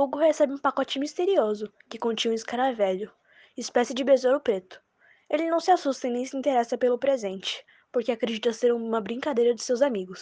Hugo recebe um pacote misterioso que continha um escaravelho, espécie de besouro preto. Ele não se assusta e nem se interessa pelo presente, porque acredita ser uma brincadeira de seus amigos.